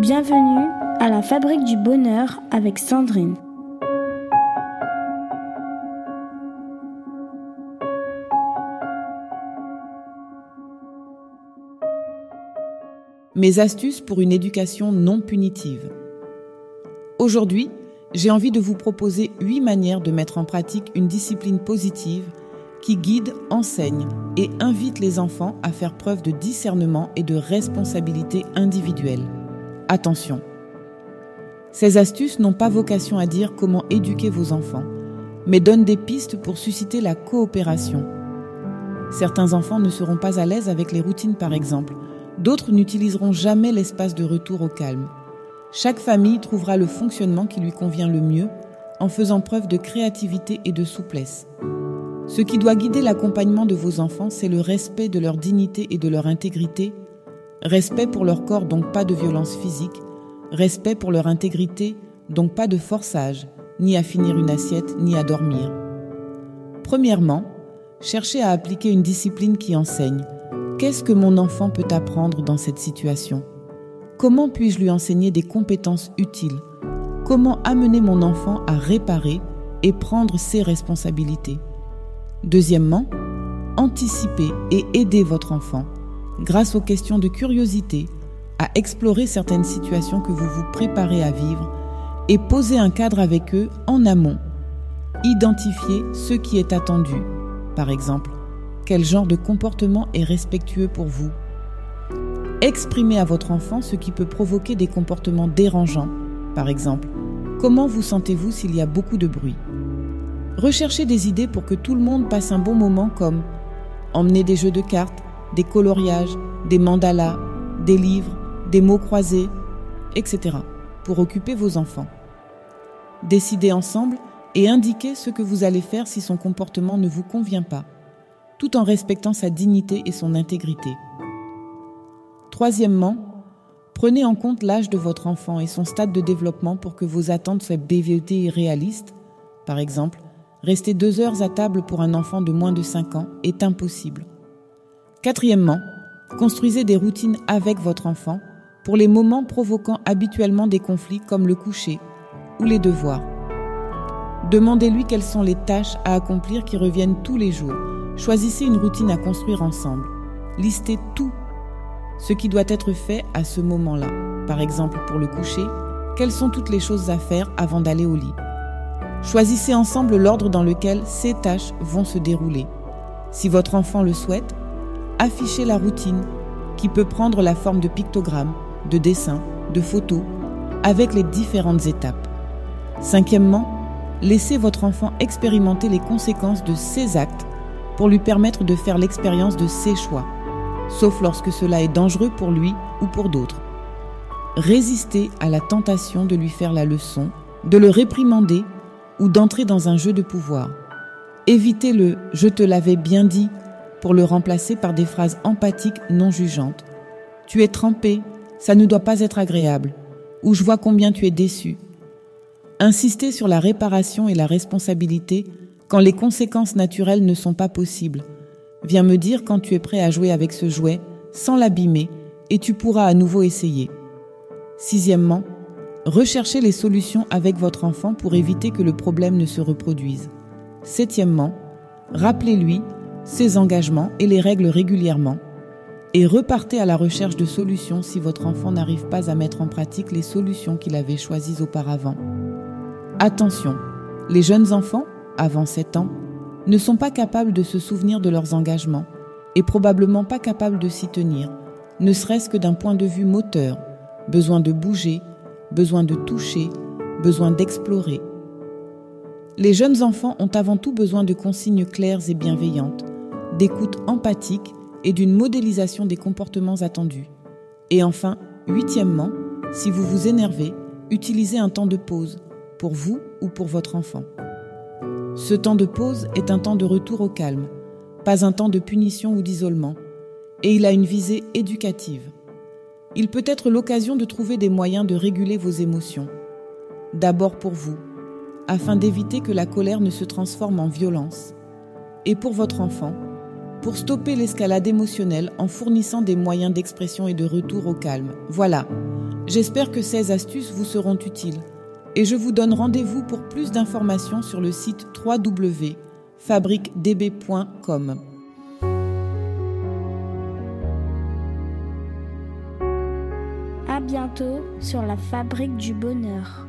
Bienvenue à la Fabrique du Bonheur avec Sandrine. Mes astuces pour une éducation non punitive. Aujourd'hui, j'ai envie de vous proposer 8 manières de mettre en pratique une discipline positive qui guide, enseigne et invite les enfants à faire preuve de discernement et de responsabilité individuelle. Attention, ces astuces n'ont pas vocation à dire comment éduquer vos enfants, mais donnent des pistes pour susciter la coopération. Certains enfants ne seront pas à l'aise avec les routines par exemple, d'autres n'utiliseront jamais l'espace de retour au calme. Chaque famille trouvera le fonctionnement qui lui convient le mieux en faisant preuve de créativité et de souplesse. Ce qui doit guider l'accompagnement de vos enfants, c'est le respect de leur dignité et de leur intégrité, respect pour leur corps, donc pas de violence physique, respect pour leur intégrité, donc pas de forçage, ni à finir une assiette, ni à dormir. Premièrement, cherchez à appliquer une discipline qui enseigne. Qu'est-ce que mon enfant peut apprendre dans cette situation? Comment puis-je lui enseigner des compétences utiles? Comment amener mon enfant à réparer et prendre ses responsabilités? Deuxièmement, anticipez et aidez votre enfant grâce aux questions de curiosité à explorer certaines situations que vous vous préparez à vivre et poser un cadre avec eux en amont. Identifiez ce qui est attendu. Par exemple, quel genre de comportement est respectueux pour vous? Exprimez à votre enfant ce qui peut provoquer des comportements dérangeants. Par exemple, comment vous sentez-vous s'il y a beaucoup de bruit? Recherchez des idées pour que tout le monde passe un bon moment comme emmener des jeux de cartes, des coloriages, des mandalas, des livres, des mots croisés, etc. pour occuper vos enfants. Décidez ensemble et indiquez ce que vous allez faire si son comportement ne vous convient pas, tout en respectant sa dignité et son intégrité. Troisièmement, prenez en compte l'âge de votre enfant et son stade de développement pour que vos attentes soient BVT et réalistes. Par exemple, Rester deux heures à table pour un enfant de moins de 5 ans est impossible. Quatrièmement, construisez des routines avec votre enfant pour les moments provoquant habituellement des conflits comme le coucher ou les devoirs. Demandez-lui quelles sont les tâches à accomplir qui reviennent tous les jours. Choisissez une routine à construire ensemble. Listez tout ce qui doit être fait à ce moment-là. Par exemple, pour le coucher, quelles sont toutes les choses à faire avant d'aller au lit? Choisissez ensemble l'ordre dans lequel ces tâches vont se dérouler. Si votre enfant le souhaite, affichez la routine qui peut prendre la forme de pictogrammes, de dessins, de photos, avec les différentes étapes. Cinquièmement, laissez votre enfant expérimenter les conséquences de ses actes pour lui permettre de faire l'expérience de ses choix, sauf lorsque cela est dangereux pour lui ou pour d'autres. Résistez à la tentation de lui faire la leçon, de le réprimander ou d'entrer dans un jeu de pouvoir. Évitez le je te l'avais bien dit pour le remplacer par des phrases empathiques non jugeantes. Tu es trempé, ça ne doit pas être agréable. Ou je vois combien tu es déçu. Insistez sur la réparation et la responsabilité quand les conséquences naturelles ne sont pas possibles. Viens me dire quand tu es prêt à jouer avec ce jouet sans l'abîmer et tu pourras à nouveau essayer. Sixièmement, Recherchez les solutions avec votre enfant pour éviter que le problème ne se reproduise. Septièmement, rappelez-lui ses engagements et les règles régulièrement et repartez à la recherche de solutions si votre enfant n'arrive pas à mettre en pratique les solutions qu'il avait choisies auparavant. Attention, les jeunes enfants, avant 7 ans, ne sont pas capables de se souvenir de leurs engagements et probablement pas capables de s'y tenir, ne serait-ce que d'un point de vue moteur, besoin de bouger, besoin de toucher, besoin d'explorer. Les jeunes enfants ont avant tout besoin de consignes claires et bienveillantes, d'écoute empathique et d'une modélisation des comportements attendus. Et enfin, huitièmement, si vous vous énervez, utilisez un temps de pause, pour vous ou pour votre enfant. Ce temps de pause est un temps de retour au calme, pas un temps de punition ou d'isolement, et il a une visée éducative. Il peut être l'occasion de trouver des moyens de réguler vos émotions. D'abord pour vous, afin d'éviter que la colère ne se transforme en violence. Et pour votre enfant, pour stopper l'escalade émotionnelle en fournissant des moyens d'expression et de retour au calme. Voilà, J'espère que ces astuces vous seront utiles et je vous donne rendez-vous pour plus d'informations sur le site www.fabriquedb.com. À bientôt sur la fabrique du bonheur.